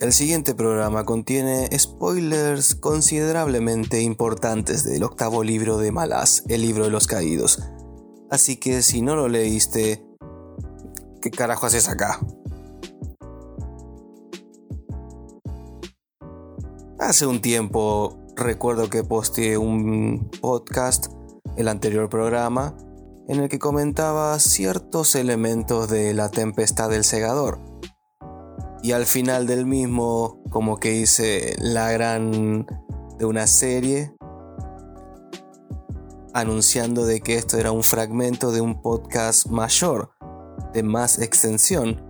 El siguiente programa contiene spoilers considerablemente importantes del octavo libro de Malás, el libro de los caídos. Así que si no lo leíste, ¿qué carajo haces acá? Hace un tiempo recuerdo que posteé un podcast, el anterior programa, en el que comentaba ciertos elementos de la tempestad del segador. Y al final del mismo, como que hice la gran de una serie, anunciando de que esto era un fragmento de un podcast mayor, de más extensión.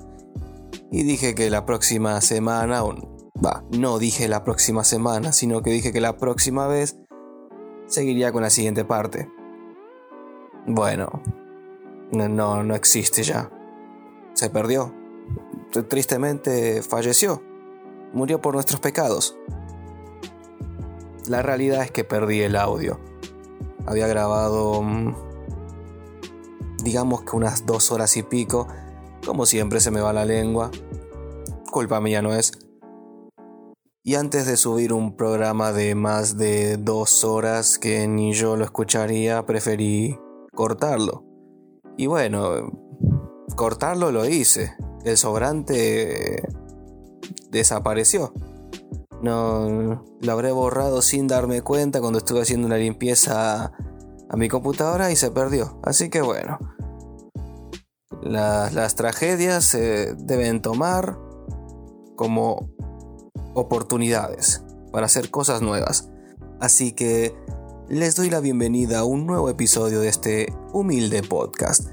Y dije que la próxima semana, va, no dije la próxima semana, sino que dije que la próxima vez seguiría con la siguiente parte. Bueno, no, no existe ya. Se perdió. Tristemente falleció. Murió por nuestros pecados. La realidad es que perdí el audio. Había grabado, mm, digamos que unas dos horas y pico. Como siempre se me va la lengua. Culpa mía no es. Y antes de subir un programa de más de dos horas que ni yo lo escucharía, preferí cortarlo. Y bueno, cortarlo lo hice. El sobrante desapareció. No lo habré borrado sin darme cuenta cuando estuve haciendo una limpieza a mi computadora y se perdió. Así que bueno, las, tragedias se deben tomar como oportunidades para hacer cosas nuevas. Así que les doy la bienvenida a un nuevo episodio de este humilde podcast.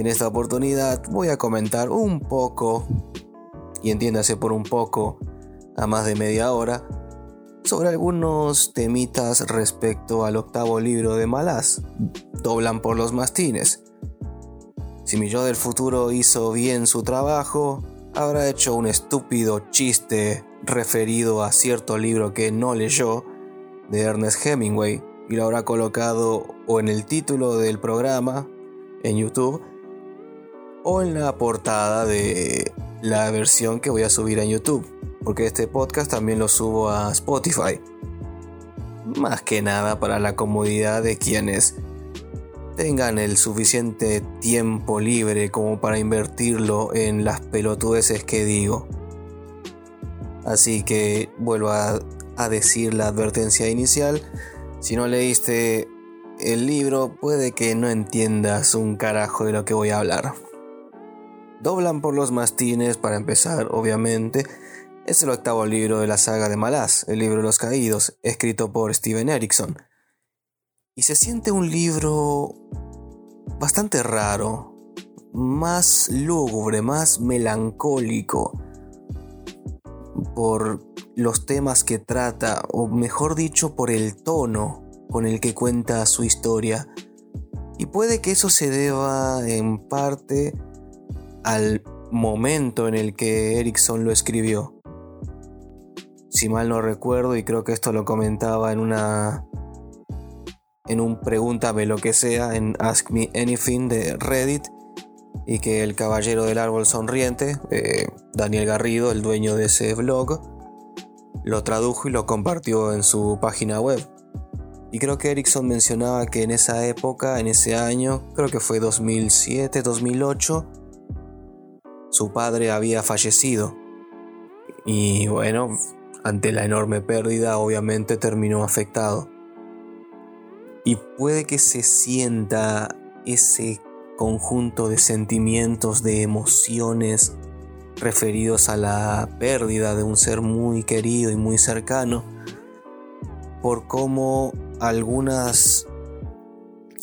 En esta oportunidad voy a comentar un poco, y entiéndase por un poco, a más de media hora, sobre algunos temitas respecto al octavo libro de Malás, Doblan por los mastines. Si mi yo del futuro hizo bien su trabajo, habrá hecho un estúpido chiste referido a cierto libro que no leyó de Ernest Hemingway y lo habrá colocado o en el título del programa en YouTube o en la portada de la versión que voy a subir a YouTube, porque este podcast también lo subo a Spotify. Más que nada para la comodidad de quienes tengan el suficiente tiempo libre como para invertirlo en las pelotudeces que digo. Así que vuelvo a, a decir la advertencia inicial si no leíste el libro, puede que no entiendas un carajo de lo que voy a hablar. Doblan por los mastines, para empezar, obviamente, es el octavo libro de la saga de Malás, el libro de los caídos, escrito por Steven Erickson. Y se siente un libro bastante raro, más lúgubre, más melancólico, por los temas que trata, o mejor dicho, por el tono con el que cuenta su historia. Y puede que eso se deba en parte al momento en el que Erickson lo escribió. Si mal no recuerdo, y creo que esto lo comentaba en una. en un pregúntame lo que sea, en Ask Me Anything de Reddit, y que el caballero del árbol sonriente, eh, Daniel Garrido, el dueño de ese blog, lo tradujo y lo compartió en su página web. Y creo que Erickson mencionaba que en esa época, en ese año, creo que fue 2007, 2008, su padre había fallecido. Y bueno, ante la enorme pérdida, obviamente terminó afectado. Y puede que se sienta ese conjunto de sentimientos, de emociones, referidos a la pérdida de un ser muy querido y muy cercano, por cómo algunas,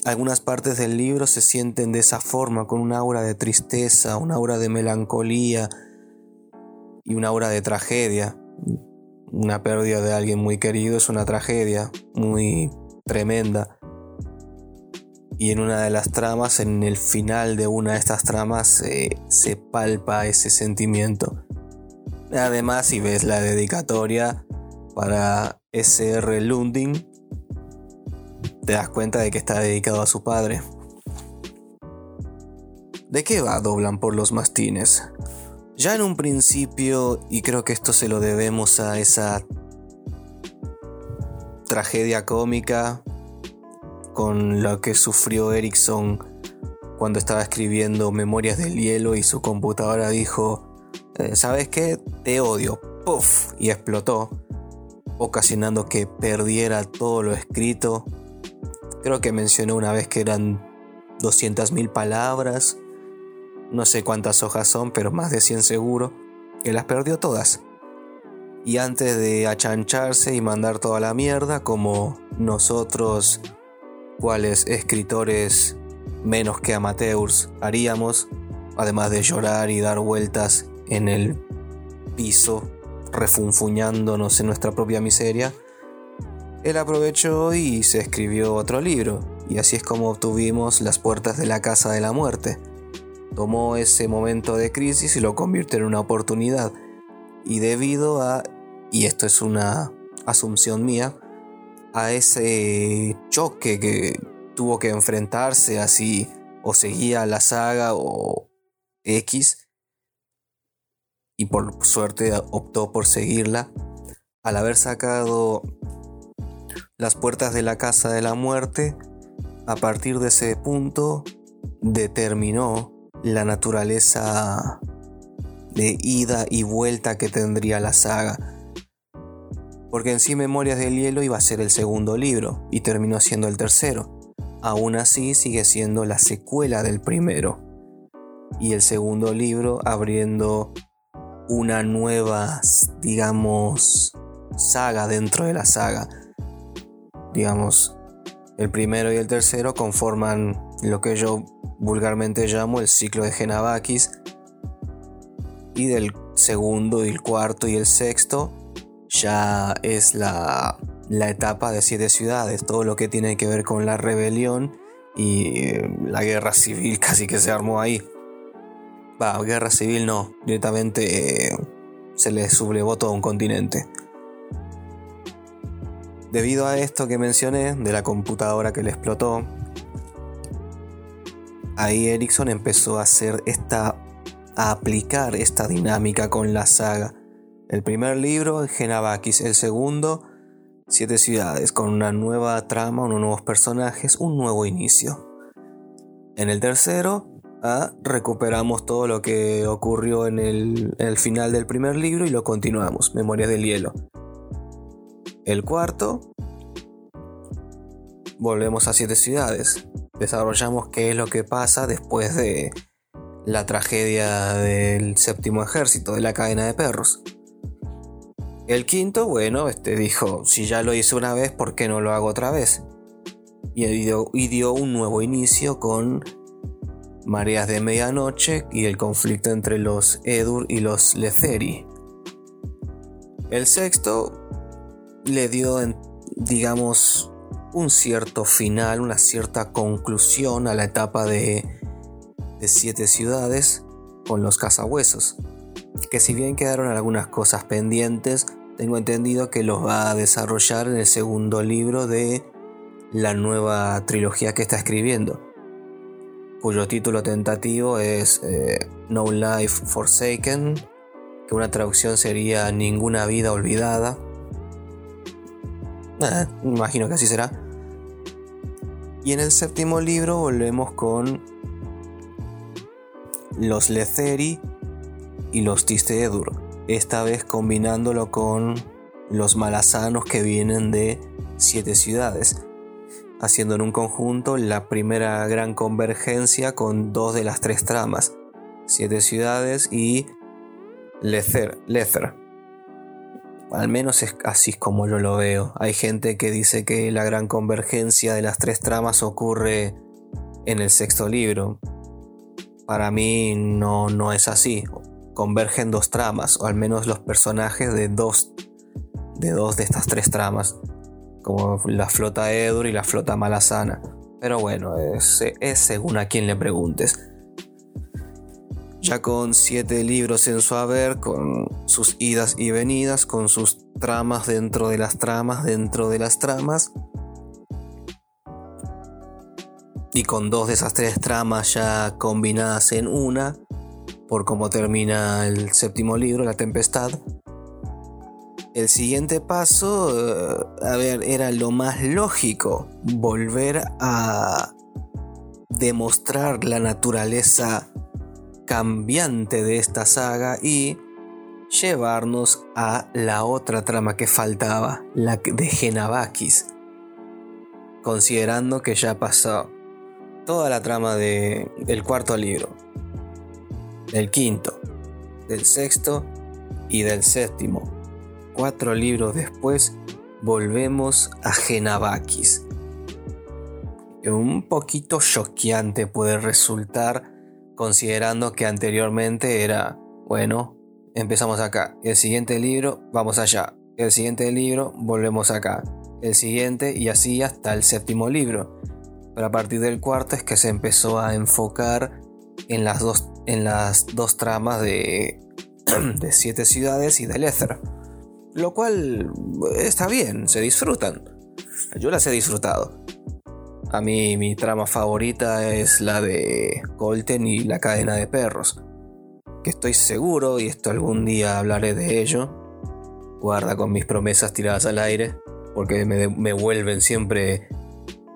algunas partes del libro se sienten de esa forma, con un aura de tristeza, un aura de melancolía y una aura de tragedia. Una pérdida de alguien muy querido es una tragedia muy tremenda y en una de las tramas, en el final de una de estas tramas, se palpa ese sentimiento. Además, si ves la dedicatoria para SR Lundin, te das cuenta de que está dedicado a su padre. ¿De qué va Doblan por los mastines? Ya en un principio, y creo que esto se lo debemos a esa tragedia cómica con lo que sufrió Erickson cuando estaba escribiendo Memorias del Hielo y su computadora dijo, eh, ¿sabes qué? Te odio. Puff, y explotó, ocasionando que perdiera todo lo escrito. Creo que mencionó una vez que eran 200.000 palabras. No sé cuántas hojas son, pero más de 100 seguro. Que las perdió todas. Y antes de achancharse y mandar toda la mierda, como nosotros, cuales escritores menos que amateurs haríamos, además de llorar y dar vueltas en el piso, refunfuñándonos en nuestra propia miseria, él aprovechó y se escribió otro libro, y así es como obtuvimos Las puertas de la casa de la muerte. Tomó ese momento de crisis y lo convirtió en una oportunidad, y debido a, y esto es una asunción mía, a ese choque que tuvo que enfrentarse así, o seguía la saga o X, y por suerte optó por seguirla, al haber sacado las puertas de la casa de la muerte, a partir de ese punto determinó la naturaleza de ida y vuelta que tendría la saga. Porque en sí Memorias del Hielo iba a ser el segundo libro y terminó siendo el tercero. Aún así sigue siendo la secuela del primero. Y el segundo libro abriendo una nueva, digamos, saga dentro de la saga. Digamos, el primero y el tercero conforman lo que yo vulgarmente llamo el ciclo de Genavakis. Y del segundo y el cuarto y el sexto ya es la, la etapa de siete ciudades, todo lo que tiene que ver con la rebelión y eh, la guerra civil casi que se armó ahí. Va, guerra civil no, directamente eh, se le sublevó todo un continente. Debido a esto que mencioné, de la computadora que le explotó, ahí Ericsson empezó a hacer esta. a aplicar esta dinámica con la saga. El primer libro, Genavakis, el segundo, Siete ciudades, con una nueva trama, unos nuevos personajes, un nuevo inicio. En el tercero, recuperamos todo lo que ocurrió en el, final del primer libro y lo continuamos, Memorias del Hielo. El cuarto, volvemos a siete ciudades. Desarrollamos qué es lo que pasa después de la tragedia del séptimo ejército, de la cadena de perros. El quinto, bueno, este dijo, si ya lo hice una vez, ¿por qué no lo hago otra vez? Y y dio un nuevo inicio con Mareas de Medianoche y el conflicto entre los Edur y los Letheri. El sexto le dio, digamos, un cierto final, una cierta conclusión a la etapa de, siete ciudades con los cazahuesos. Que si bien quedaron algunas cosas pendientes, tengo entendido que los va a desarrollar en el segundo libro de la nueva trilogía que está escribiendo cuyo título tentativo es eh, No Life Forsaken, que una traducción sería Ninguna vida olvidada. Eh, imagino que así será. Y en el séptimo libro volvemos con los Letheri y los Tistedur, esta vez combinándolo con los malasanos que vienen de siete ciudades haciendo en un conjunto la primera gran convergencia con dos de las tres tramas, Siete Ciudades y Lether. Lether. Al menos es así como yo lo veo. Hay gente que dice que la gran convergencia de las tres tramas ocurre en el sexto libro. Para mí no, no es así. Convergen dos tramas, o al menos los personajes de dos de, dos de estas tres tramas como la flota Edur y la flota Malasana. Pero bueno, es, según a quien le preguntes. Ya con siete libros en su haber, con sus idas y venidas, con sus tramas dentro de las tramas, dentro de las tramas. Y con dos de esas tres tramas ya combinadas en una, por cómo termina el séptimo libro, La Tempestad. El siguiente paso, eh, a ver, era lo más lógico, volver a demostrar la naturaleza cambiante de esta saga y llevarnos a la otra trama que faltaba, la de Genavakis. Considerando que ya pasó toda la trama de, del cuarto libro, del quinto, del sexto y del séptimo. Cuatro libros después volvemos a Genavakis. Un poquito choqueante puede resultar considerando que anteriormente era, bueno, empezamos acá, el siguiente libro, vamos allá, el siguiente libro, volvemos acá, el siguiente y así hasta el séptimo libro. Pero a partir del cuarto es que se empezó a enfocar en las dos, en las dos tramas de, de siete ciudades y del éter. Lo cual está bien, se disfrutan. Yo las he disfrutado. A mí mi trama favorita es la de Colten y la cadena de perros estoy seguro, y esto algún día hablaré de ello, guarda con mis promesas tiradas al aire, porque me, vuelven siempre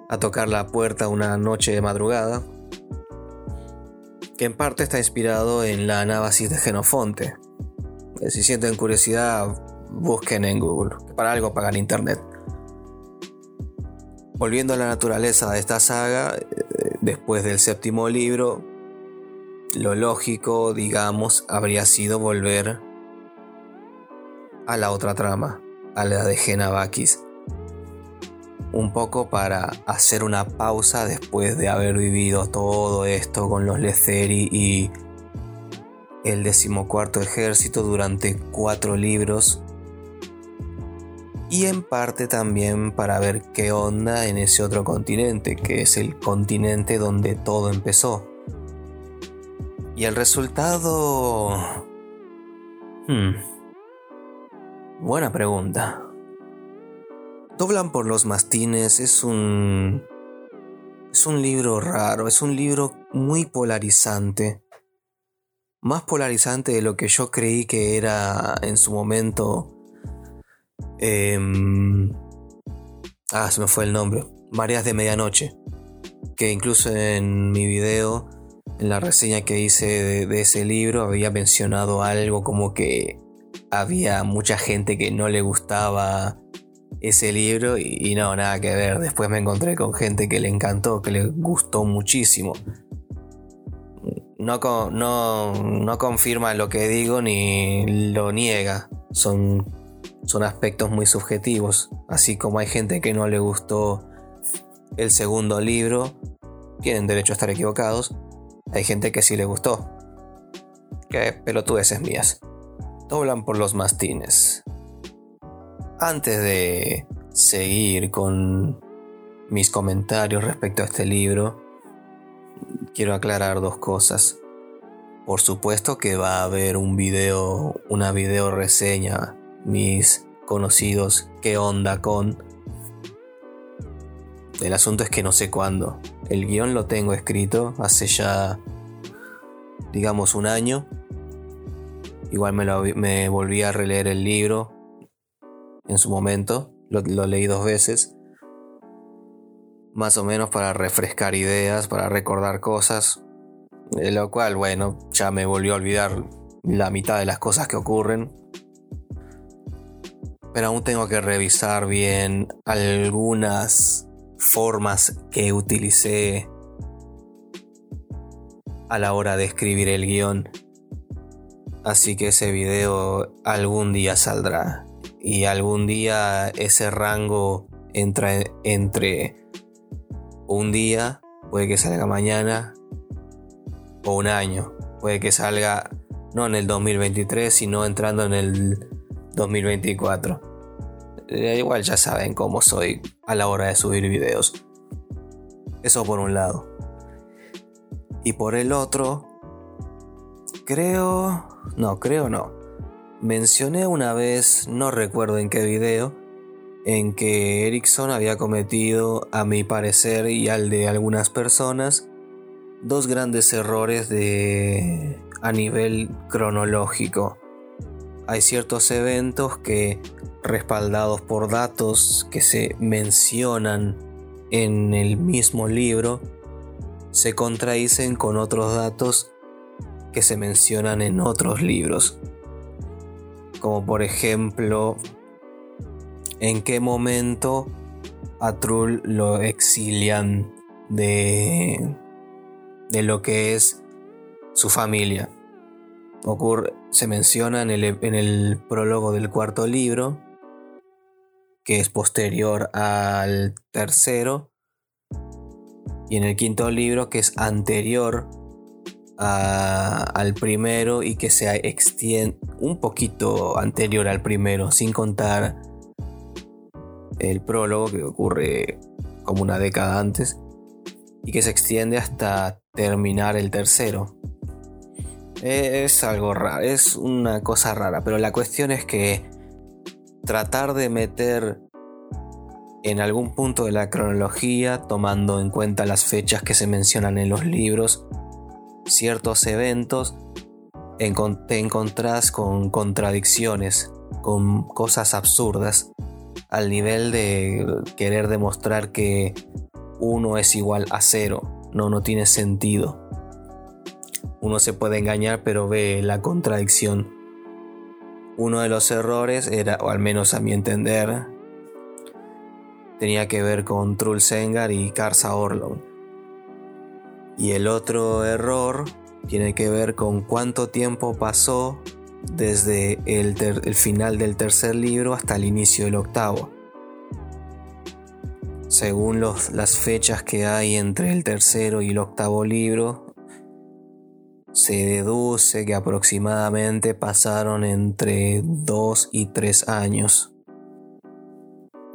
a tocar la puerta una noche de madrugada, que en parte está inspirado en la anábasis de Genofonte. Eh, si sienten curiosidad, busquen en Google, que para algo pagan internet. Volviendo a la naturaleza de esta saga, eh, después del séptimo libro, lo lógico, digamos, habría sido volver a la otra trama, a la de Genavakis. Un poco para hacer una pausa después de haber vivido todo esto con los Letheri y el decimocuarto ejército durante cuatro libros. Y en parte también para ver qué onda en ese otro continente, que es el continente donde todo empezó. Y el resultado... Hmm. Buena pregunta. Doblan por los mastines es un... Es un libro raro, es un libro muy polarizante. Más polarizante de lo que yo creí que era en su momento. Em, ah, se me fue el nombre. Mareas de Medianoche. Que incluso en mi video en la reseña que hice de, ese libro había mencionado algo como que había mucha gente que no le gustaba ese libro y, no, nada que ver. Después me encontré con gente que le encantó, que le gustó muchísimo. No, no, no confirma lo que digo ni lo niega. Son, son aspectos muy subjetivos. Así como hay gente que no le gustó el segundo libro, tienen derecho a estar equivocados. Hay gente que sí le gustó. Qué pelotudeces mías. Doblan por los mastines. Antes de seguir con mis comentarios respecto a este libro, quiero aclarar dos cosas. Por supuesto que va a haber un video, una video reseña, mis conocidos, qué onda con. El asunto es que no sé cuándo. El guion lo tengo escrito hace ya, digamos, un año. Igual me, volví a releer el libro en su momento. Lo, lo leí dos veces. Más o menos para refrescar ideas, para recordar cosas. De lo cual, bueno, ya me volvió a olvidar la mitad de las cosas que ocurren. Pero aún tengo que revisar bien algunas formas que utilicé a la hora de escribir el guion. Así que ese video algún día saldrá. Y algún día ese rango entra entre un día, puede que salga mañana, o un año. Puede que salga no en el 2023, sino entrando en el 2024. Eh, igual ya saben cómo soy a la hora de subir videos. Eso por un lado. Y por el otro, creo... No, creo no. Mencioné una vez, no recuerdo en qué video, en que Ericsson había cometido, a mi parecer y al de algunas personas, dos grandes errores de a nivel cronológico. Hay ciertos eventos que, respaldados por datos que se mencionan en el mismo libro, se contradicen con otros datos que se mencionan en otros libros. Como por ejemplo, en qué momento a Trull lo exilian de, de lo que es su familia. Ocurre, se menciona en el, prólogo del cuarto libro, que es posterior al tercero, y en el quinto libro, que es anterior al primero y que se extiende un poquito anterior al primero, sin contar el prólogo que ocurre como una década antes y que se extiende hasta terminar el tercero. Es algo raro, es una cosa rara, pero la cuestión es que tratar de meter en algún punto de la cronología, tomando en cuenta las fechas que se mencionan en los libros, ciertos eventos, te encontrás con contradicciones, con cosas absurdas, al nivel de querer demostrar que uno es igual a cero. No, no tiene sentido. Uno se puede engañar, pero ve la contradicción. Uno de los errores era, o al menos a mi entender, tenía que ver con Trull Sengar y Karsa Orlon. Y el otro error tiene que ver con cuánto tiempo pasó desde el, el final del tercer libro hasta el inicio del octavo según las fechas que hay entre el tercero y el octavo libro, se deduce que aproximadamente pasaron entre 2 y 3 años.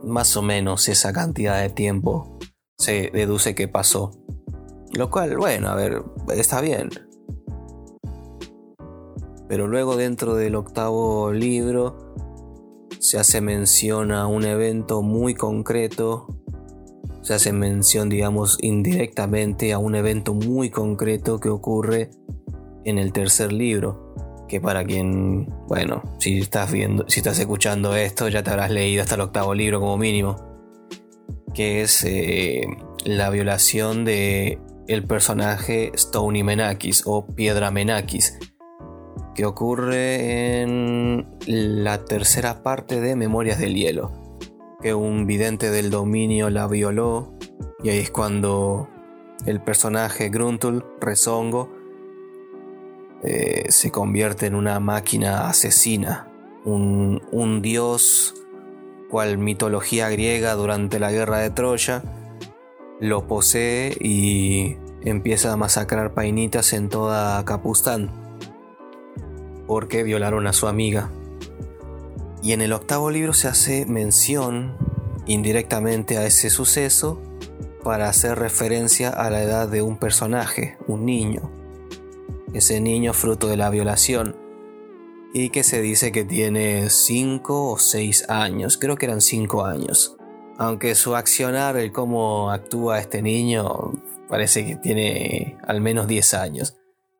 Más o menos esa cantidad de tiempo se deduce que pasó. Lo cual, bueno, a ver, está bien. Pero luego dentro del octavo libro se hace mención a un evento muy concreto se hace mención, digamos, indirectamente a un evento muy concreto que ocurre en el tercer libro. Que para quien, bueno, si estás viendo, si estás escuchando esto, ya te habrás leído hasta el octavo libro como mínimo. Que es eh, la violación de el personaje Stony Menakis o Piedra Menakis. Que ocurre en la tercera parte de Memorias del Hielo que un vidente del dominio la violó y ahí es cuando el personaje Gruntul, Rezongo, eh, se convierte en una máquina asesina, un, un dios cual mitología griega durante la guerra de Troya, lo posee y empieza a masacrar painitas en toda Capustán porque violaron a su amiga. Y en el octavo libro se hace mención indirectamente a ese suceso para hacer referencia a la edad de un personaje, un niño. Ese niño fruto de la violación y que se dice que tiene 5 o 6 años, creo que eran 5 años. Aunque su accionar, el cómo actúa este niño, parece que tiene al menos 10 años.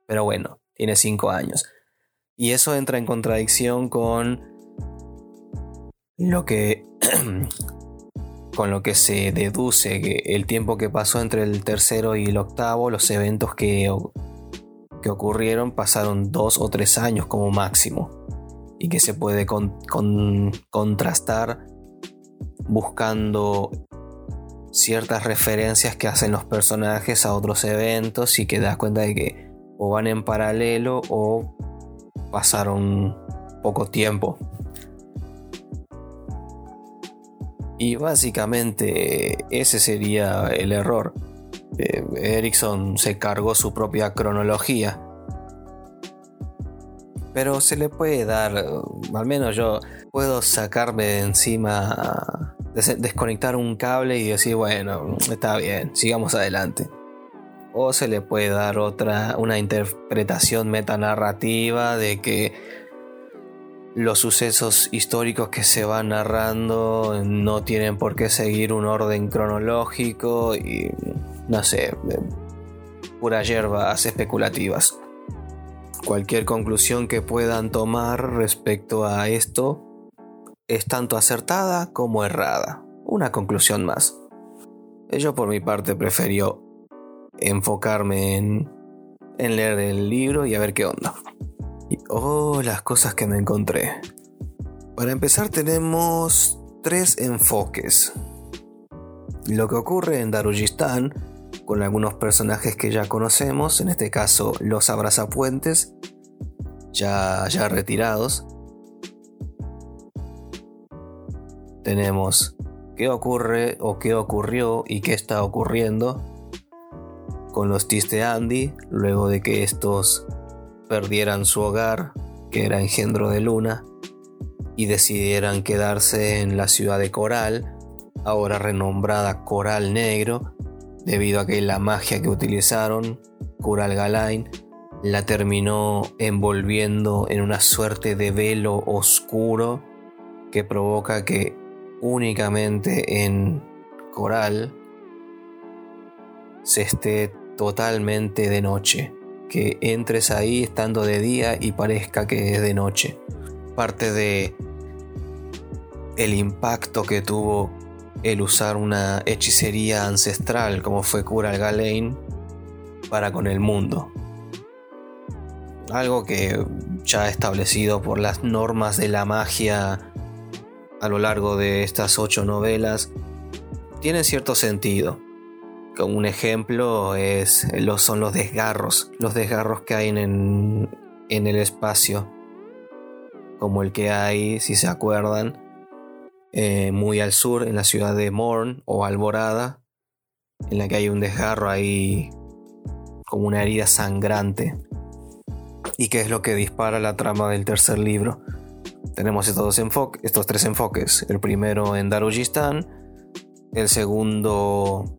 Pero bueno, tiene 5 años. Y eso entra en contradicción con lo que con lo que se deduce que el tiempo que pasó entre el tercero y el octavo, los eventos que, que ocurrieron pasaron dos o tres años como máximo y que se puede contrastar buscando ciertas referencias que hacen los personajes a otros eventos y que das cuenta de que o van en paralelo o pasaron poco tiempo. Y básicamente ese sería el error. Eh, Ericsson se cargó su propia cronología. Pero se le puede dar, al menos yo puedo sacarme de encima, desconectar un cable y decir, bueno, está bien, sigamos adelante. O se le puede dar otra, una interpretación metanarrativa de que los sucesos históricos que se van narrando no tienen por qué seguir un orden cronológico y no sé, puras hierbas especulativas. cualquier conclusión que puedan tomar respecto a esto es tanto acertada como errada. Una conclusión más. Yo por mi parte preferió enfocarme en, en leer el libro y a ver qué onda. Y oh, las cosas que me encontré. Para empezar tenemos tres enfoques. Lo que ocurre en Darujistán, con algunos personajes que ya conocemos, en este caso los abrazapuentes, ya, ya retirados. Tenemos qué ocurre o qué ocurrió y qué está ocurriendo con los Tiste Andy luego de que estos perdieran su hogar, que era engendro de Luna, y decidieran quedarse en la ciudad de Coral, ahora renombrada Coral Negro, debido a que la magia que utilizaron, Coral Galain, la terminó envolviendo en una suerte de velo oscuro que provoca que únicamente en Coral se esté totalmente de noche que entres ahí estando de día y parezca que es de noche. Parte de el impacto que tuvo el usar una hechicería ancestral como fue Kural Galein para con el mundo. Algo que ya establecido por las normas de la magia a lo largo de estas ocho novelas tiene cierto sentido un ejemplo es, son los desgarros, los desgarros que hay en, el espacio, como el que hay, si se acuerdan, eh, muy al sur, en la ciudad de Morn o Alborada, en la que hay un desgarro ahí como una herida sangrante. ¿Y qué es lo que dispara la trama del tercer libro? Tenemos estos, enfoques, estos tres enfoques. El primero en Darujistán, el segundo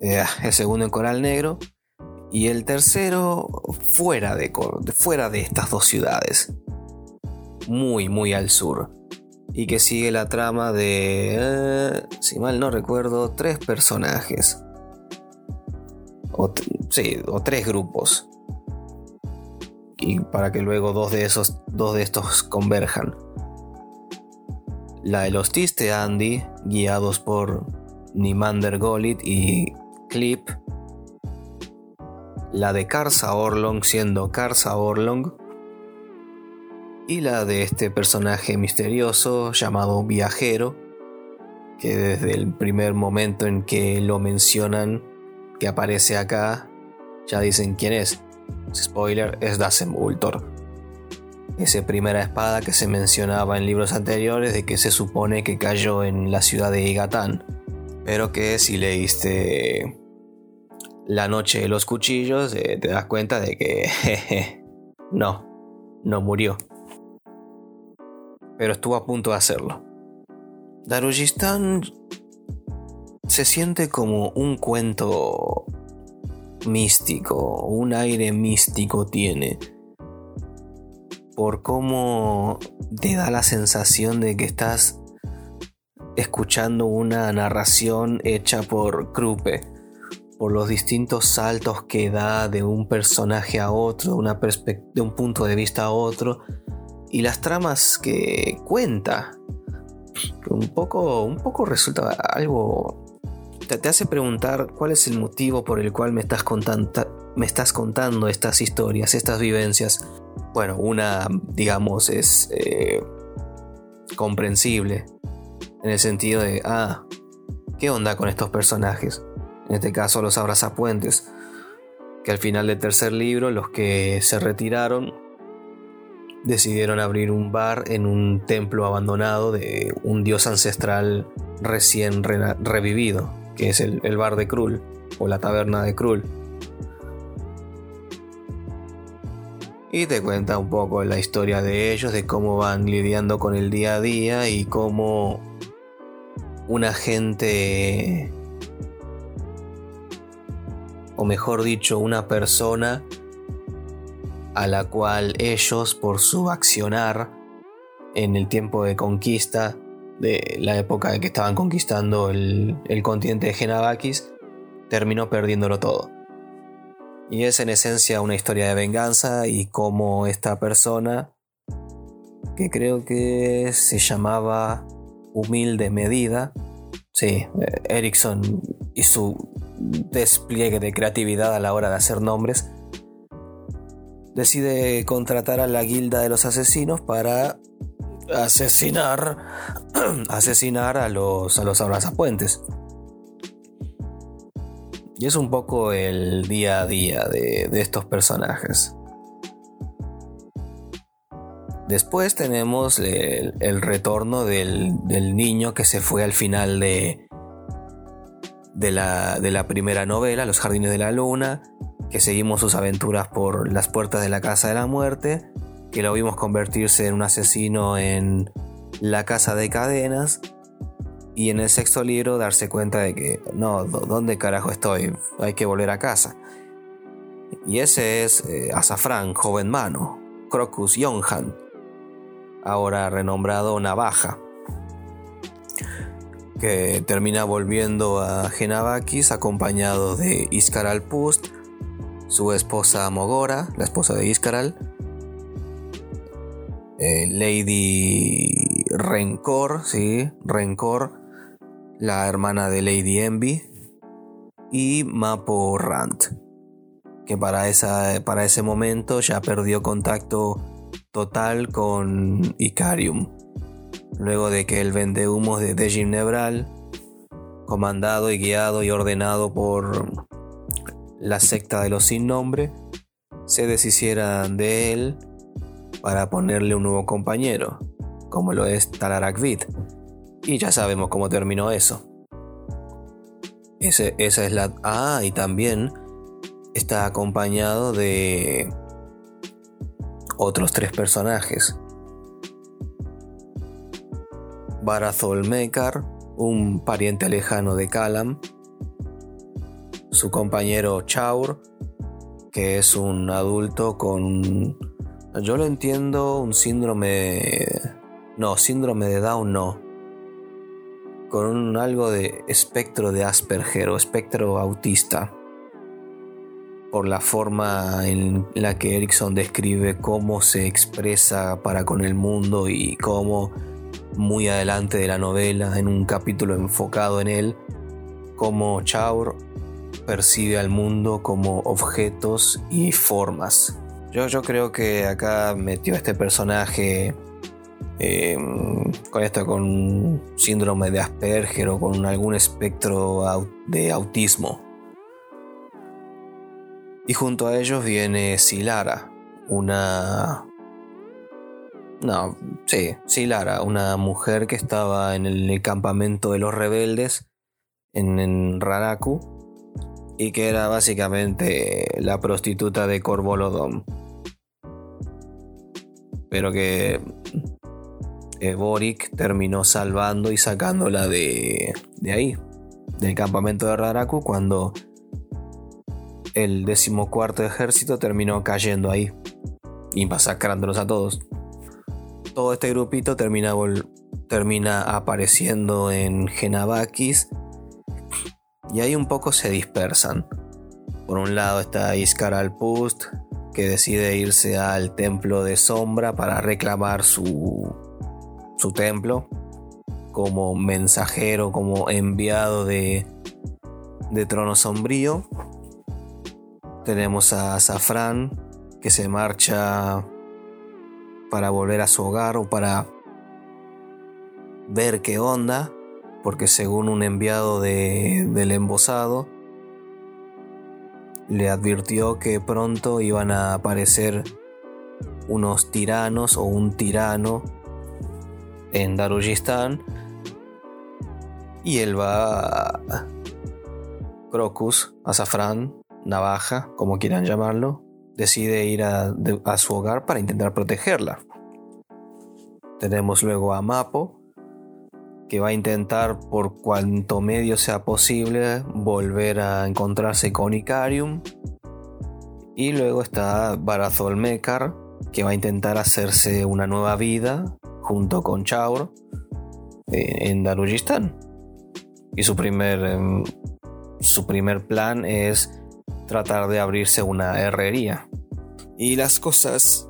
eh, el segundo en Coral Negro y el tercero fuera de, fuera de estas dos ciudades, muy, muy al sur, y que sigue la trama de, eh, si mal no recuerdo, tres personajes, o, sí, o tres grupos, y para que luego dos de esos, dos de estos converjan. La de los Tiste Andy, guiados por Nimander Golit y Clip, la de Karsa Orlong siendo Karsa Orlong, y la de este personaje misterioso llamado Viajero, que desde el primer momento en que lo mencionan, que aparece acá, ya dicen quién es. Spoiler, es Dassem Ultor. Esa primera espada que se mencionaba en libros anteriores de que se supone que cayó en la ciudad de Igatán. Pero que si leíste la noche de los cuchillos, eh, te das cuenta de que no, no murió. Pero estuvo a punto de hacerlo. Darujistán se siente como un cuento místico, un aire místico tiene. Por cómo te da la sensación de que estás escuchando una narración hecha por Krupe por los distintos saltos que da de un personaje a otro, de, un punto de vista a otro, y las tramas que cuenta. Un poco, un poco resulta algo... Te, hace preguntar cuál es el motivo por el cual me estás, contando, me estás contando estas historias, estas vivencias. Bueno, una, digamos, es eh, comprensible. En el sentido de, ah, ¿qué onda con estos personajes? en este caso los abrazapuentes, que al final del tercer libro los que se retiraron decidieron abrir un bar en un templo abandonado de un dios ancestral recién revivido, que es el, el bar de Krul o la taberna de Krul. y te cuenta un poco la historia de ellos, de cómo van lidiando con el día a día y cómo una gente o mejor dicho, una persona a la cual ellos, por su accionar en el tiempo de conquista, de la época en que estaban conquistando el, continente de Genavakis, terminó perdiéndolo todo. Y es en esencia una historia de venganza y cómo esta persona, que creo que se llamaba Humilde Medida, sí, eh, Erickson y su despliegue de creatividad a la hora de hacer nombres, decide contratar a la guilda de los asesinos para asesinar asesinar a los a los abrazapuentes. Y es un poco el día a día de, estos personajes. Después tenemos el, retorno del, niño que se fue al final de, de, la, de la primera novela, Los Jardines de la Luna, que seguimos sus aventuras por las puertas de la Casa de la Muerte, que lo vimos convertirse en un asesino en la Casa de Cadenas y en el sexto libro darse cuenta de que, no, ¿dónde carajo estoy? Hay que volver a casa. Y ese es eh, Azafrán, joven mano, Crocus Yonhan, ahora renombrado Navaja, que termina volviendo a Genavakis acompañado de Iskaral Pust, su esposa Mogora, la esposa de Iskaral, eh, Lady Rencor, ¿sí? Rencor, la hermana de Lady Envy, y Mapo Rant, que para, esa, para ese momento ya perdió contacto total con Icarium, luego de que el vende humos de Dejim Nebral, comandado y guiado y ordenado por la secta de los sin nombre, se deshicieran de él para ponerle un nuevo compañero, como lo es Talarakvid y ya sabemos cómo terminó eso. Esa es la... Ah, y también está acompañado de otros tres personajes. Barathol Mekar, un pariente lejano de Kalam. Su compañero Chaur, que es un adulto con... Yo lo entiendo, un síndrome... No, síndrome de Down no. Con un algo de espectro de Asperger o espectro autista, por la forma en la que Erickson describe cómo se expresa para con el mundo y cómo muy adelante de la novela, en un capítulo enfocado en él, cómo Chaur percibe al mundo como objetos y formas. Yo, yo creo que acá metió este personaje eh, con esto, con síndrome de Asperger o con algún espectro de autismo. Y junto a ellos viene Silara, una... No, sí, Silara, una mujer que estaba en el campamento de los rebeldes en, Raraku y que era básicamente la prostituta de Corbolodom. Pero que Boric terminó salvando y sacándola de, de ahí, del campamento de Raraku, cuando el decimocuarto ejército terminó cayendo ahí y masacrándolos a todos. Todo este grupito termina, termina apareciendo en Genavakis y ahí un poco se dispersan. Por un lado está Iskar al-Pust, que decide irse al templo de sombra para reclamar su su templo como mensajero, como enviado de, de trono sombrío. Tenemos a Safran que se marcha para volver a su hogar o para ver qué onda, porque según un enviado de, del embosado, le advirtió que pronto iban a aparecer unos tiranos o un tirano en Darujistán y él va a Crocus, Azafrán, Navaja, como quieran llamarlo, decide ir a, su hogar para intentar protegerla. Tenemos luego a Mapo, que va a intentar por cuanto medio sea posible volver a encontrarse con Icarium. Y luego está Barazol Mekar, que va a intentar hacerse una nueva vida junto con Chaur eh, en Darujistán. Y su primer, em, su primer plan es tratar de abrirse una herrería. Y las cosas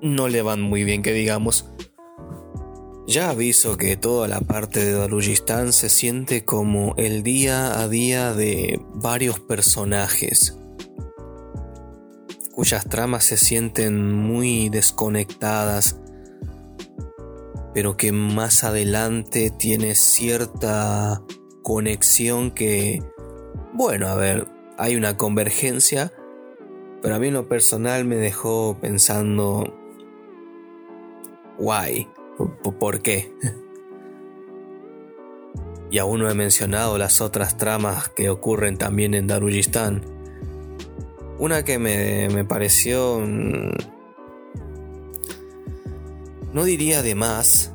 no le van muy bien que digamos. Ya aviso que toda la parte de Darujistán se siente como el día a día de varios personajes, cuyas tramas se sienten muy desconectadas, pero que más adelante tiene cierta conexión que, bueno, a ver, hay una convergencia, pero a mí en lo personal me dejó pensando, guay, ¿Por qué? y aún no he mencionado las otras tramas que ocurren también en Darujistán. Una que me, pareció... Mm, no diría de más,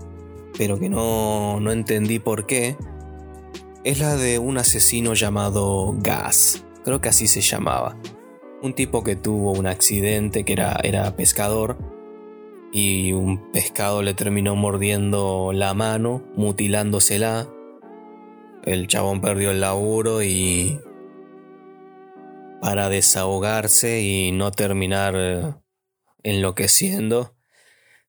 pero que no, no entendí por qué, es la de un asesino llamado Gas. Creo que así se llamaba. Un tipo que tuvo un accidente, que era, era pescador, y un pescado le terminó mordiendo la mano, mutilándosela. El chabón perdió el laburo y para desahogarse y no terminar enloqueciendo,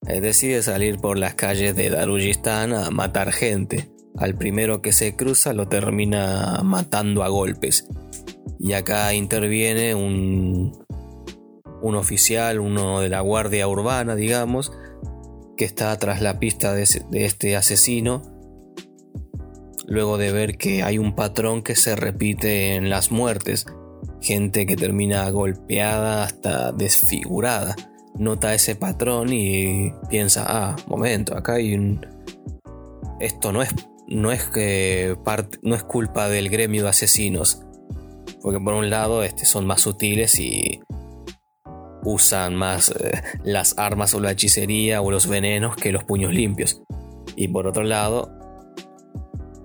eh, decide salir por las calles de Darujistán a matar gente. Al primero que se cruza lo termina matando a golpes. Y acá interviene un, un oficial, uno de la guardia urbana, digamos, que está tras la pista de, este asesino, luego de ver que hay un patrón que se repite en las muertes, gente que termina golpeada hasta desfigurada. Nota ese patrón y piensa, ah, momento, acá hay un... Esto no es, no es, que no es culpa del gremio de asesinos, porque por un lado este, son más sutiles y usan más eh, las armas o la hechicería o los venenos que los puños limpios. Y por otro lado,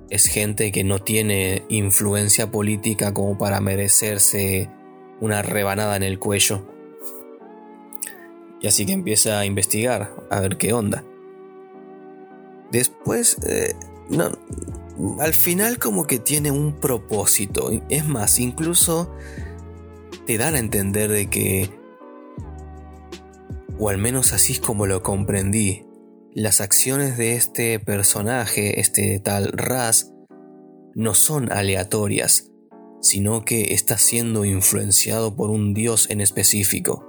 es gente que no tiene influencia política como para merecerse una rebanada en el cuello. Y así que empieza a investigar, a ver qué onda. Después, eh, no, al final como que tiene un propósito. Es más, incluso te dan a entender de que o al menos así es como lo comprendí. Las acciones de este personaje, este tal Raz, no son aleatorias, sino que está siendo influenciado por un dios en específico.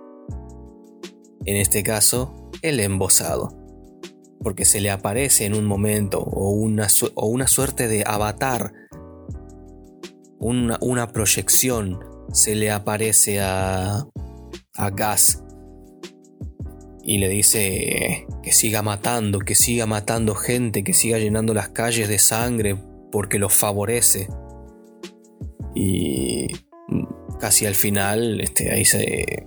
En este caso, el embosado, porque se le aparece en un momento o una, o una suerte de avatar, una, una proyección, se le aparece a, a Gas y le dice que siga matando, que siga matando gente, que siga llenando las calles de sangre porque lo favorece. Y casi al final, este, ahí se,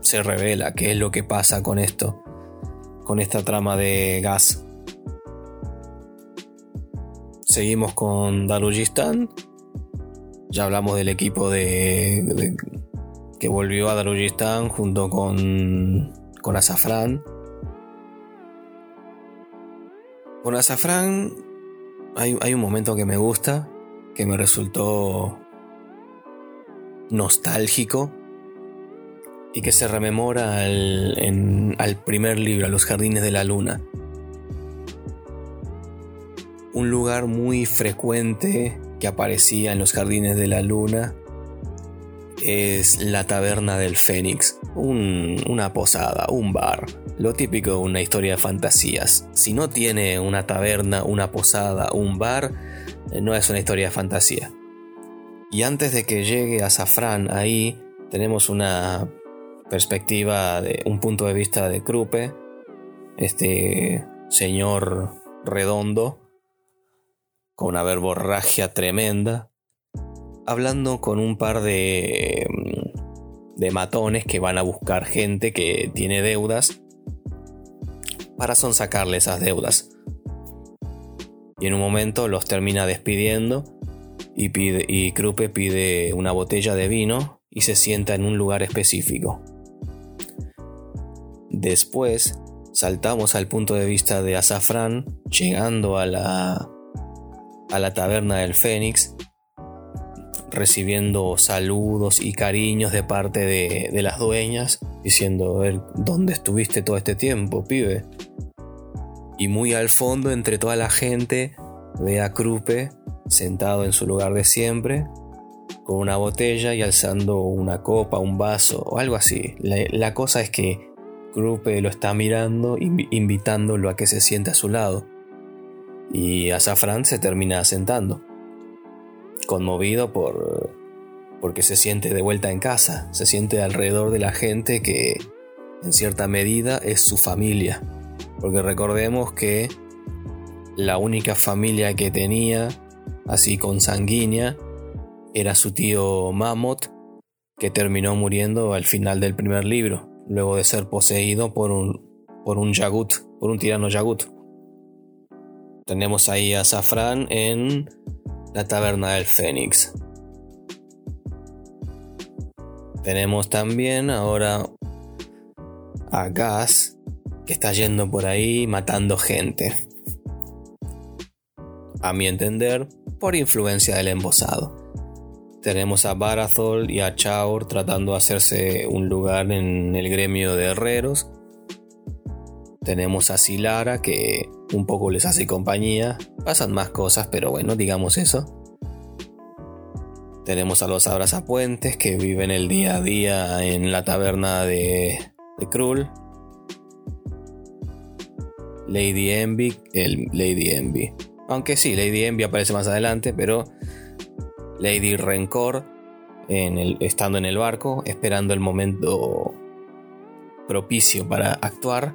se revela qué es lo que pasa con esto, con esta trama de gas. Seguimos con Darujistán. Ya hablamos del equipo de que volvió a Darujistán junto con con azafrán. Con azafrán hay, hay un momento que me gusta, que me resultó nostálgico y que se rememora al, al primer libro, a los jardines de la luna. Un lugar muy frecuente que aparecía en los jardines de la luna es la taberna del Fénix, una posada, un bar, lo típico de una historia de fantasías. Si no tiene una taberna, una posada, un bar, eh, no es una historia de fantasía. Y antes de que llegue a Safran ahí, tenemos una perspectiva de un punto de vista de Krupe, este señor redondo, con una verborragia tremenda, hablando con un par de, mm, de matones que van a buscar gente que tiene deudas para sonsacarle esas deudas. Y en un momento los termina despidiendo y, pide, y Krupe pide una botella de vino y se sienta en un lugar específico. Después saltamos al punto de vista de Azafrán, llegando a la, a la taberna del Fénix recibiendo saludos y cariños de parte de, las dueñas, diciendo, a ¿dónde estuviste todo este tiempo, pibe? Y muy al fondo, entre toda la gente, ve a Krupe sentado en su lugar de siempre, con una botella y alzando una copa, un vaso o algo así. La, cosa es que Krupe lo está mirando, invitándolo a que se siente a su lado. Y Azafrán se termina sentando conmovido por porque se siente de vuelta en casa, se siente alrededor de la gente que en cierta medida es su familia. Porque recordemos que la única familia que tenía, así consanguínea, era su tío Mammoth, que terminó muriendo al final del primer libro, luego de ser poseído por un, por un Yagut, por un tirano Yagut. Tenemos ahí a Safran en la taberna del Fénix. Tenemos también ahora a Gas, que está yendo por ahí matando gente. A mi entender, por influencia del embosado. Tenemos a Barathol y a Chaur tratando de hacerse un lugar en el gremio de herreros. Tenemos a Silara que un poco les hace compañía. Pasan más cosas, pero bueno, digamos eso. Tenemos a los abrazapuentes que viven el día a día en la taberna de, de Krull. Lady Envy, el Lady Envy. Aunque sí, Lady Envy aparece más adelante, pero Lady Rencor en el, estando en el barco, esperando el momento propicio para actuar.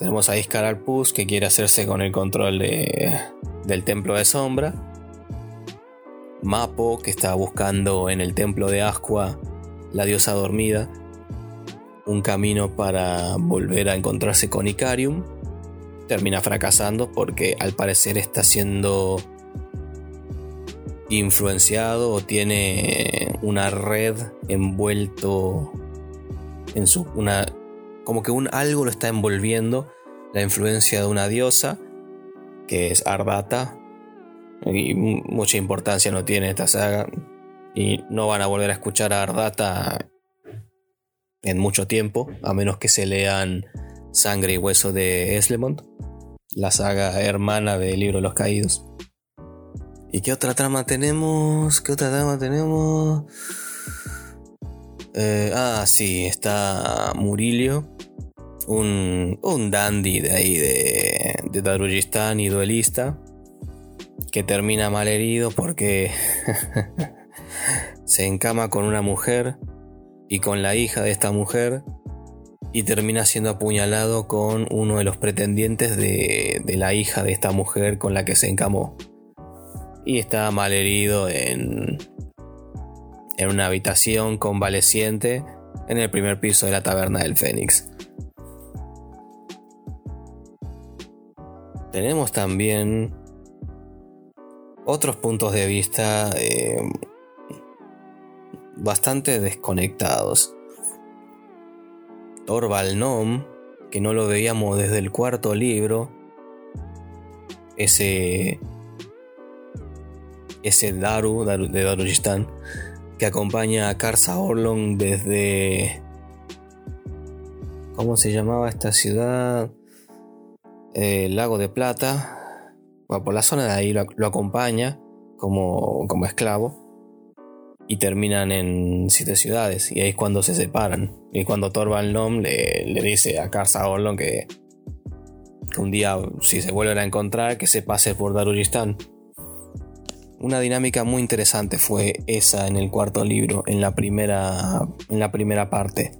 Tenemos a Iskar Pus que quiere hacerse con el control del templo de sombra. Mapo que está buscando en el templo de Asqua la diosa dormida un camino para volver a encontrarse con Icarium. Termina fracasando porque al parecer está siendo influenciado o tiene una red envuelto en su una como que un algo lo está envolviendo, la influencia de una diosa, que es Ardata, y mucha importancia no tiene esta saga, y no van a volver a escuchar a Ardata en mucho tiempo, a menos que se lean Sangre y Hueso de Eslemont, la saga hermana del libro de los caídos. ¿Y qué otra trama tenemos? ¿Qué otra trama tenemos? Eh, ah, sí, está Murillo, un, un dandy de ahí de, de Darujistán y duelista, que termina mal herido porque se encama con una mujer y con la hija de esta mujer y termina siendo apuñalado con uno de los pretendientes de, de la hija de esta mujer con la que se encamó. Y está mal herido en, en una habitación convaleciente en el primer piso de la taberna del Fénix. Tenemos también otros puntos de vista eh, bastante desconectados. Torval Nom, que no lo veíamos desde el cuarto libro, ese ese Daru, de Darujistán, que acompaña a Karsa Orlon desde... ¿Cómo se llamaba esta ciudad? Eh, Lago de Plata. por la zona de ahí lo, acompaña como, como esclavo. Y terminan en siete ciudades. Y ahí es cuando se separan. Y cuando Torvald Nom le, le dice a Karsa Orlon que, que un día, si se vuelven a encontrar, que se pase por Darujistán una dinámica muy interesante fue esa en el cuarto libro, en la primera, en la primera parte.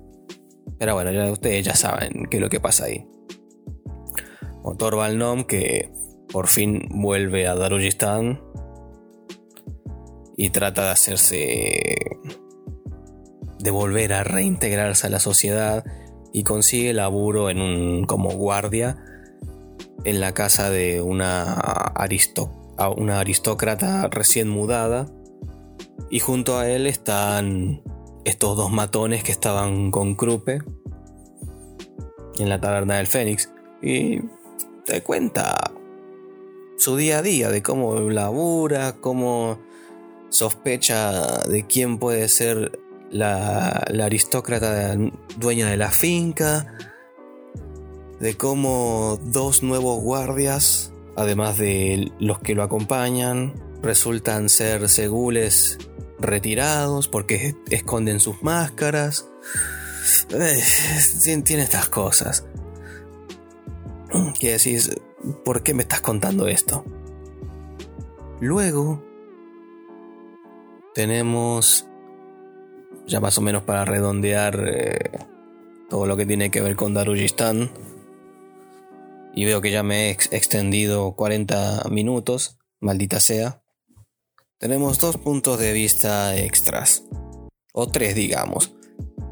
Pero bueno, ya ustedes ya saben qué es lo que pasa ahí. Motor Valnom que por fin vuelve a Darujistán y trata de hacerse de volver a reintegrarse a la sociedad y consigue laburo en un como guardia en la casa de una aristócrata a una aristócrata recién mudada y junto a él están estos dos matones que estaban con Krupe en la taberna del Fénix. Y te cuenta su día a día de cómo labura, cómo sospecha de quién puede ser la, la aristócrata dueña de la finca, de cómo dos nuevos guardias, además de los que lo acompañan, resultan ser segules retirados porque esconden sus máscaras. Eh, tiene estas cosas. ¿Qué decís? ¿Por qué me estás contando esto? Luego tenemos, ya más o menos para redondear eh, todo lo que tiene que ver con Darujistan. Y veo que ya me he extendido 40 minutos, maldita sea. Tenemos dos puntos de vista extras. O tres, digamos.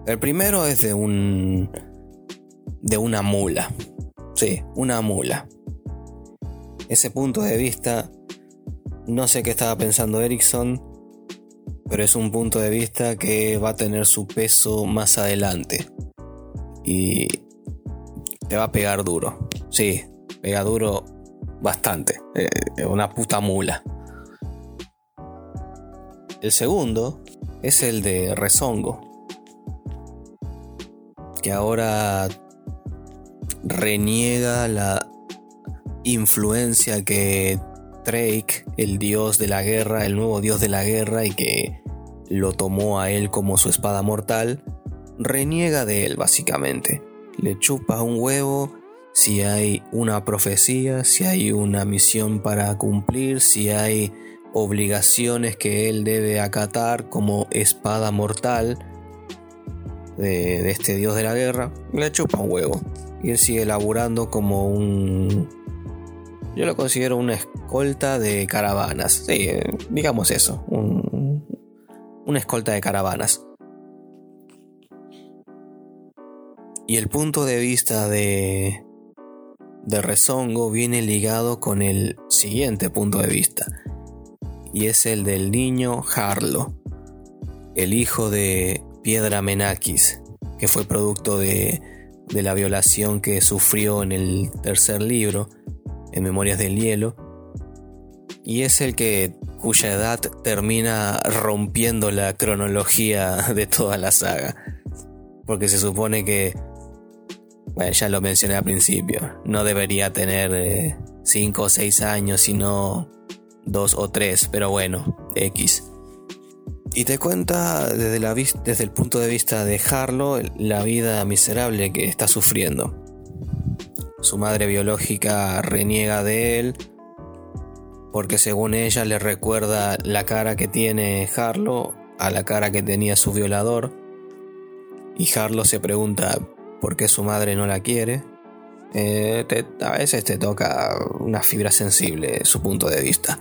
El primero es de un. de una mula. Sí, una mula. Ese punto de vista. No sé qué estaba pensando Erickson. Pero es un punto de vista que va a tener su peso más adelante. Y. te va a pegar duro. Sí, pega duro bastante. Eh, una puta mula. El segundo es el de Rezongo, que ahora reniega la influencia que Drake, el dios de la guerra, el nuevo dios de la guerra y que lo tomó a él como su espada mortal, reniega de él básicamente. Le chupa un huevo si hay una profecía, si hay una misión para cumplir, si hay obligaciones que él debe acatar como espada mortal de, este dios de la guerra, le chupa un huevo. Y él sigue laburando como un... Yo lo considero una escolta de caravanas. Sí, digamos eso. Un, una escolta de caravanas. Y el punto de vista de, de Rezongo viene ligado con el siguiente punto de vista y es el del niño Harlo, el hijo de Piedra Menakis, que fue producto de, de la violación que sufrió en el tercer libro, en Memorias del Hielo, y es el que cuya edad termina rompiendo la cronología de toda la saga, porque se supone que, bueno, ya lo mencioné al principio, no debería tener 5 eh, o 6 años, sino dos o tres, pero bueno, X. Y te cuenta desde, desde el punto de vista de Harlow la vida miserable que está sufriendo. Su madre biológica reniega de él porque según ella le recuerda la cara que tiene Harlow a la cara que tenía su violador. Y Harlow se pregunta por qué su madre no la quiere. Eh, a veces te toca una fibra sensible su punto de vista.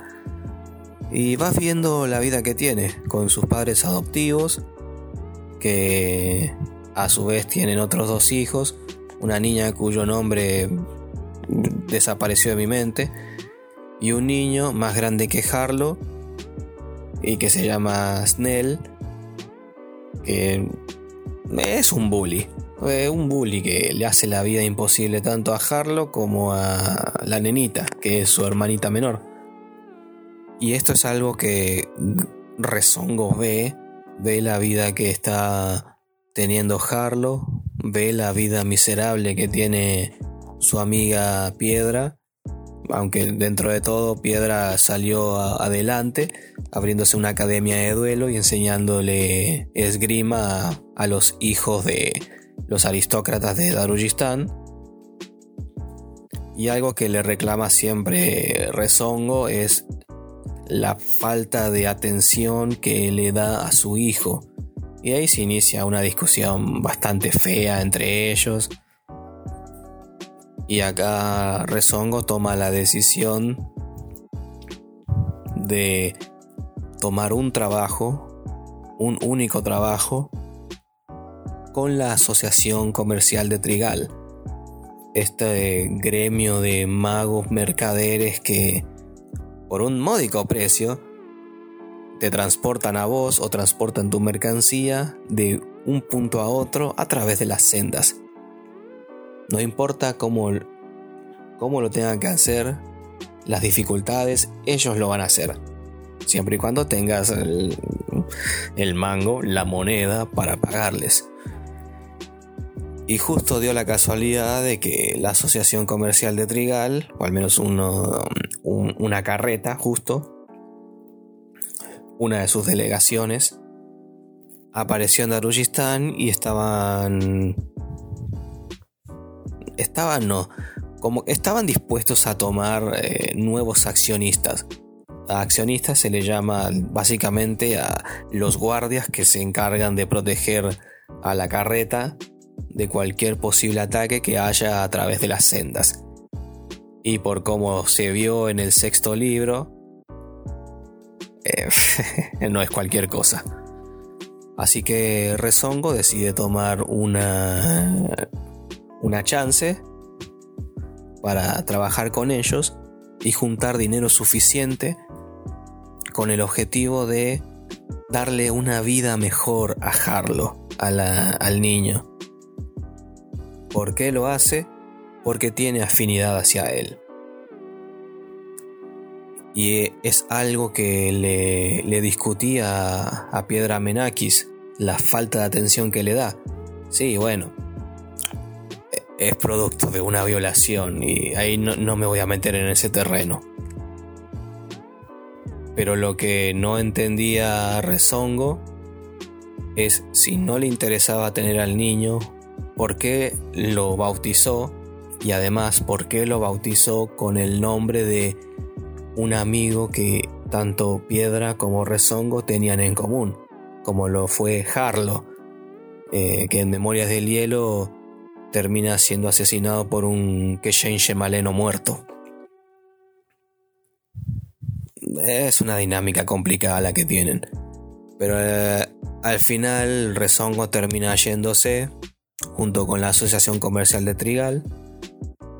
Y vas viendo la vida que tiene con sus padres adoptivos, que a su vez tienen otros dos hijos, una niña cuyo nombre desapareció de mi mente, y un niño más grande que Harlow, y que se llama Snell, que es un bully. Un bully que le hace la vida imposible tanto a Harlow como a la nenita, que es su hermanita menor. Y esto es algo que Rezongo ve, ve la vida que está teniendo Harlow, ve la vida miserable que tiene su amiga Piedra, aunque dentro de todo Piedra salió adelante, abriéndose una academia de duelo y enseñándole esgrima a los hijos de los aristócratas de Darujistán. Y algo que le reclama siempre Rezongo es la falta de atención que le da a su hijo. Y ahí se inicia una discusión bastante fea entre ellos. Y acá Rezongo toma la decisión de tomar un trabajo, un único trabajo, con la Asociación Comercial de Trigal. Este gremio de magos mercaderes que por un módico precio, te transportan a vos o transportan tu mercancía de un punto a otro a través de las sendas. No importa cómo, cómo lo tengan que hacer, las dificultades, ellos lo van a hacer. siempre y cuando tengas el, el mango, la moneda para pagarles. Y justo dio la casualidad de que la Asociación Comercial de Trigal, o al menos una carreta justo, una de sus delegaciones, apareció en Darujistán y estaban... Estaban, no, como estaban dispuestos a tomar eh, nuevos accionistas. A accionistas se le llama básicamente a los guardias que se encargan de proteger a la carreta de cualquier posible ataque que haya a través de las sendas. Y por cómo se vio en el sexto libro, eh, no es cualquier cosa. Así que Rezongo decide tomar una, una chance para trabajar con ellos y juntar dinero suficiente con el objetivo de darle una vida mejor a Harlow, al niño. ¿Por qué lo hace? Porque tiene afinidad hacia él. Y es algo que le, discutía a, Piedra Menakis, la falta de atención que le da. Sí, bueno, es producto de una violación y ahí no, no, me voy a meter en ese terreno. Pero lo que no entendía Rezongo es si no le interesaba tener al niño por qué lo bautizó y además por qué lo bautizó con el nombre de un amigo que tanto Piedra como Rezongo tenían en común, como lo fue Harlo, eh, que en Memorias del Hielo termina siendo asesinado por un Keshen Shemaleno muerto. Es una dinámica complicada la que tienen. Pero eh, al final Rezongo termina yéndose junto con la Asociación Comercial de Trigal.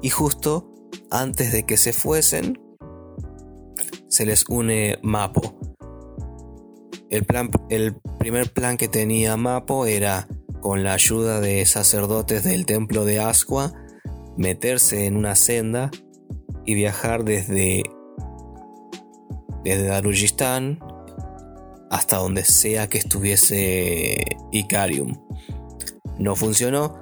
Y justo antes de que se fuesen, se les une Mapo. El, plan, el primer plan que tenía Mapo era, con la ayuda de sacerdotes del templo de Asqua, meterse en una senda y viajar desde, desde Darujistán hasta donde sea que estuviese Icarium. No funcionó.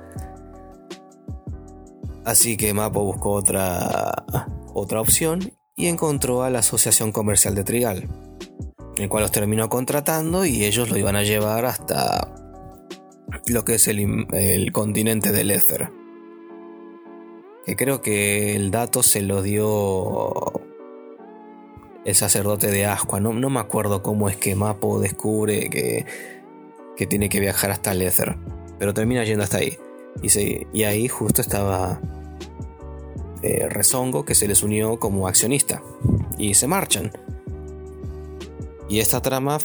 Así que Mapo buscó otra, otra opción y encontró a la Asociación Comercial de Trigal, el cual los terminó contratando y ellos lo iban a llevar hasta lo que es el, continente del Éter. Que creo que el dato se lo dio el sacerdote de Asqua. No, no me acuerdo cómo es que Mapo descubre que, que tiene que viajar hasta el Éter pero termina yendo hasta ahí. Y, y ahí justo estaba eh, Rezongo que se les unió como accionista y se marchan. Y esta trama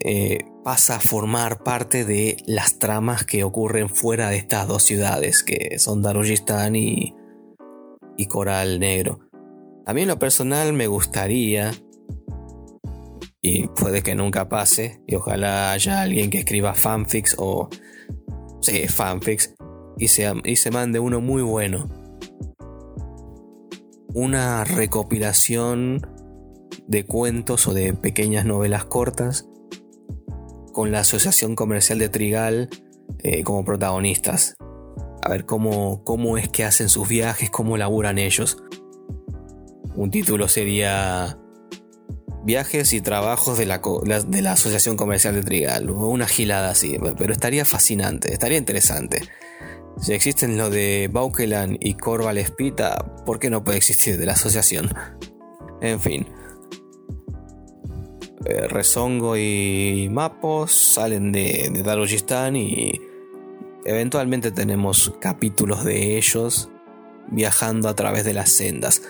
eh, pasa a formar parte de las tramas que ocurren fuera de estas dos ciudades, que son Darujistán y, y Coral Negro. A mí en lo personal me gustaría, y puede que nunca pase, y ojalá haya alguien que escriba fanfics o sí, fanfics, y se, y se mande uno muy bueno. Una recopilación de cuentos o de pequeñas novelas cortas con la Asociación Comercial de Trigal eh, como protagonistas. A ver cómo, cómo es que hacen sus viajes, cómo laburan ellos. Un título sería viajes y trabajos de la, de la Asociación Comercial de Trigal. Una gilada así, pero estaría fascinante, estaría interesante. Si existen lo de Baukelan y Corval Espita, ¿por qué no puede existir de la asociación? En fin. Eh, Rezongo y Mapos salen de, de Darujistán y eventualmente tenemos capítulos de ellos viajando a través de las sendas.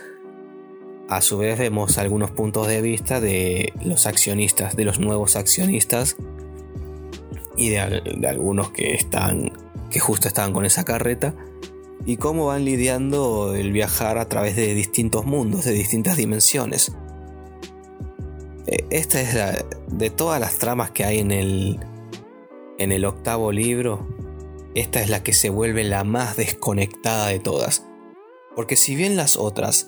A su vez vemos algunos puntos de vista de los accionistas, de los nuevos accionistas y de, algunos que están, que justo estaban con esa carreta y cómo van lidiando el viajar a través de distintos mundos, de distintas dimensiones. E, esta es la, de todas las tramas que hay en el, en el octavo libro, esta es la que se vuelve la más desconectada de todas. Porque si bien las otras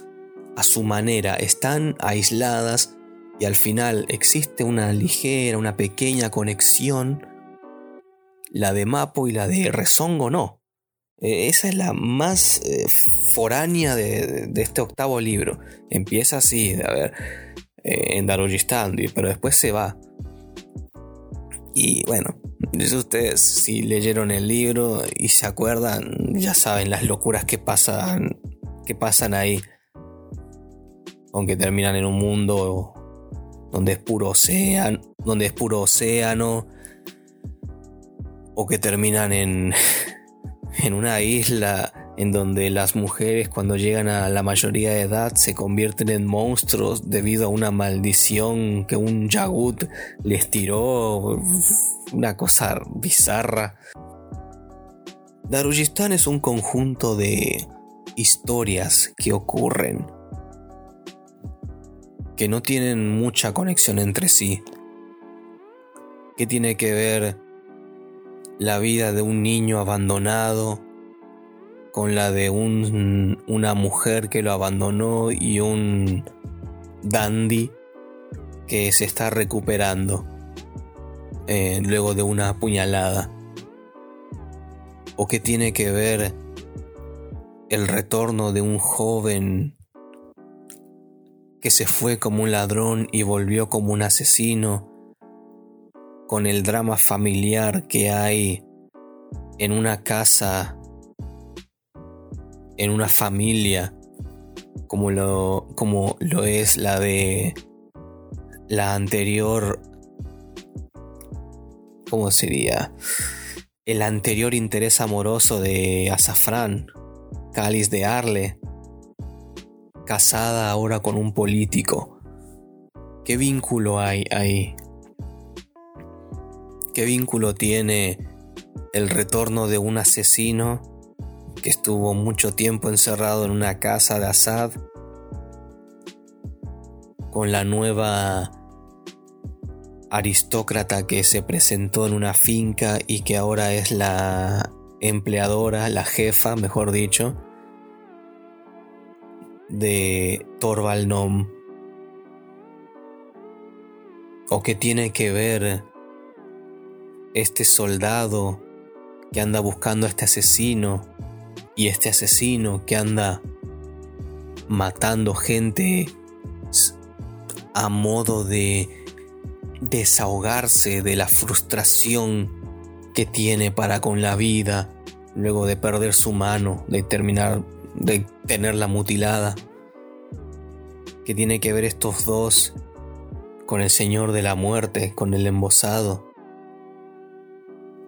a su manera están aisladas y al final existe una ligera, una pequeña conexión, la de Mapo y la de Rezongo no. Eh, esa es la más eh, foránea de, este octavo libro. Empieza así, a ver, eh, en Darujistan, pero después se va. Y bueno, ustedes si leyeron el libro y se acuerdan, ya saben las locuras que pasan, que pasan ahí. Aunque terminan en un mundo donde es puro océano, donde es puro océano, o que terminan en, en una isla en donde las mujeres cuando llegan a la mayoría de edad se convierten en monstruos debido a una maldición que un Yagut les tiró, una cosa bizarra. Darujistan es un conjunto de historias que ocurren que no tienen mucha conexión entre sí. ¿Qué tiene que ver la vida de un niño abandonado con la de un, una mujer que lo abandonó y un dandy que se está recuperando eh, luego de una puñalada? ¿O qué tiene que ver el retorno de un joven que se fue como un ladrón y volvió como un asesino, con el drama familiar que hay en una casa, en una familia, como lo, como lo es la de la anterior, ¿cómo sería? El anterior interés amoroso de Azafrán, Cáliz de Arle, casada ahora con un político. ¿Qué vínculo hay ahí? ¿Qué vínculo tiene el retorno de un asesino que estuvo mucho tiempo encerrado en una casa de Assad con la nueva aristócrata que se presentó en una finca y que ahora es la empleadora, la jefa, mejor dicho, de Torvalnom? ¿O qué tiene que ver este soldado que anda buscando a este asesino y este asesino que anda matando gente a modo de desahogarse de la frustración que tiene para con la vida luego de perder su mano, de terminar de tenerla mutilada. ¿Qué tiene que ver estos dos con el Señor de la muerte, con el embosado?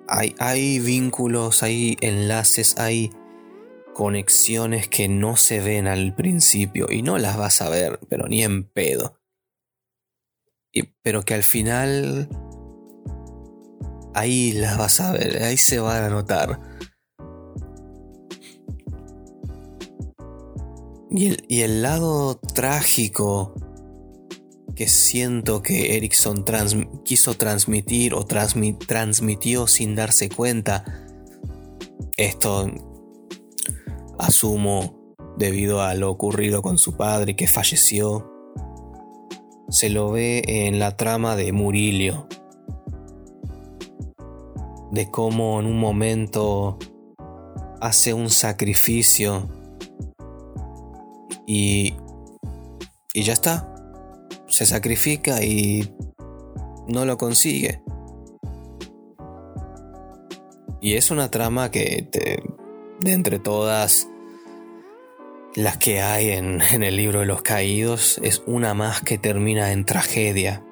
Hay, hay vínculos, hay enlaces, hay conexiones que no se ven al principio y no las vas a ver, pero ni en pedo. Y, pero que al final ahí las vas a ver, ahí se van a notar. Y el, lado trágico que siento que Erickson quiso transmitir o transmitió sin darse cuenta, esto asumo debido a lo ocurrido con su padre que falleció, se lo ve en la trama de Murillo, de cómo en un momento hace un sacrificio y, y ya está. Se sacrifica y no lo consigue. Y es una trama que de entre todas las que hay en, en, el libro de los caídos, es una más que termina en tragedia.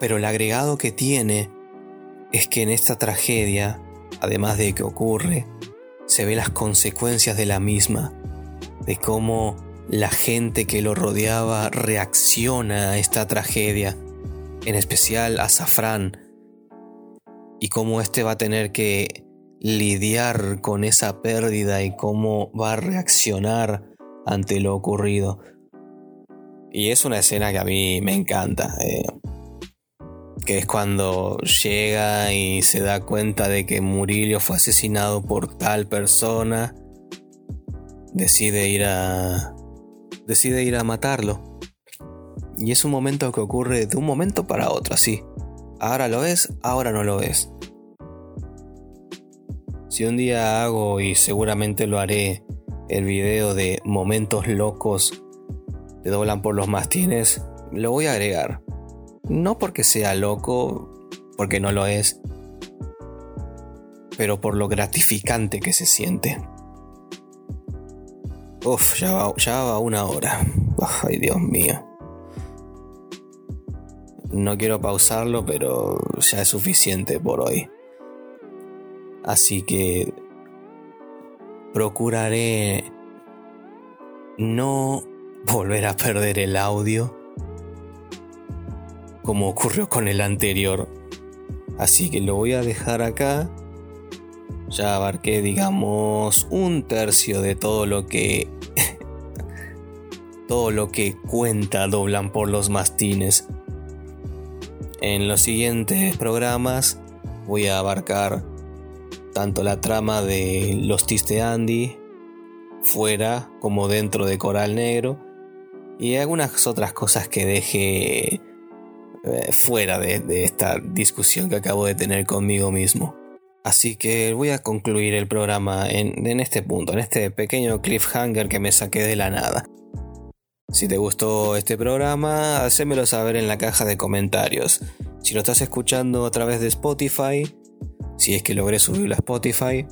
Pero el agregado que tiene es que en esta tragedia, además de que ocurre, se ve las consecuencias de la misma, de cómo la gente que lo rodeaba reacciona a esta tragedia, en especial a Safran, y cómo éste va a tener que lidiar con esa pérdida y cómo va a reaccionar ante lo ocurrido. Y es una escena que a mí me encanta, eh, que es cuando llega y se da cuenta de que Murillo fue asesinado por tal persona, decide ir a, decide ir a matarlo. Y es un momento que ocurre de un momento para otro, así. Ahora lo ves, ahora no lo ves. Si un día hago, y seguramente lo haré, el video de momentos locos te doblan por los mastines, lo voy a agregar. No porque sea loco, porque no lo es, pero por lo gratificante que se siente. Uf, ya va, ya va una hora. Ay, Dios mío. No quiero pausarlo, pero ya es suficiente por hoy. Así que procuraré no volver a perder el audio como ocurrió con el anterior. Así que lo voy a dejar acá. Ya abarqué, digamos, un tercio de todo lo que. todo lo que cuenta doblan por los mastines. En los siguientes programas voy a abarcar tanto la trama de Los Tiste Andy, fuera como dentro de Coral Negro, y algunas otras cosas que deje eh, fuera de, esta discusión que acabo de tener conmigo mismo. Así que voy a concluir el programa en, este punto, en este pequeño cliffhanger que me saqué de la nada. Si te gustó este programa, hacémelo saber en la caja de comentarios. Si lo estás escuchando a través de Spotify, si es que logré subirlo a Spotify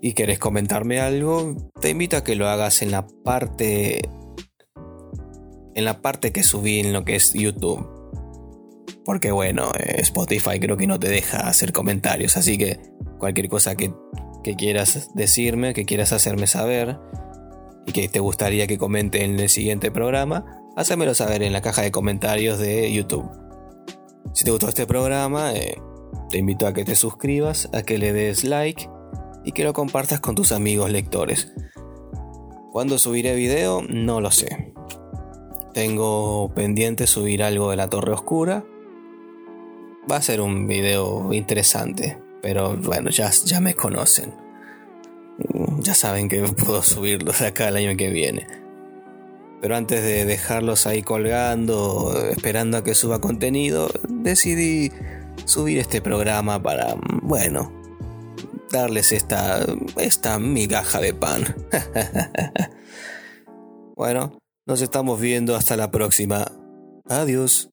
y querés comentarme algo, te invito a que lo hagas en la parte en la parte que subí en lo que es YouTube. Porque bueno, eh, Spotify creo que no te deja hacer comentarios, así que cualquier cosa que, quieras decirme, que quieras hacerme saber y que te gustaría que comente en el siguiente programa, házmelo saber en la caja de comentarios de YouTube. Si te gustó este programa, eh, te invito a que te suscribas, a que le des like y que lo compartas con tus amigos lectores. ¿Cuándo subiré video? No lo sé. Tengo pendiente subir algo de la Torre Oscura. Va a ser un video interesante, pero bueno, ya, ya me conocen. Ya saben que puedo subirlo de acá el año que viene. Pero antes de dejarlos ahí colgando, esperando a que suba contenido, decidí subir este programa para, bueno, darles esta, esta migaja de pan. bueno, nos estamos viendo hasta la próxima. Adiós.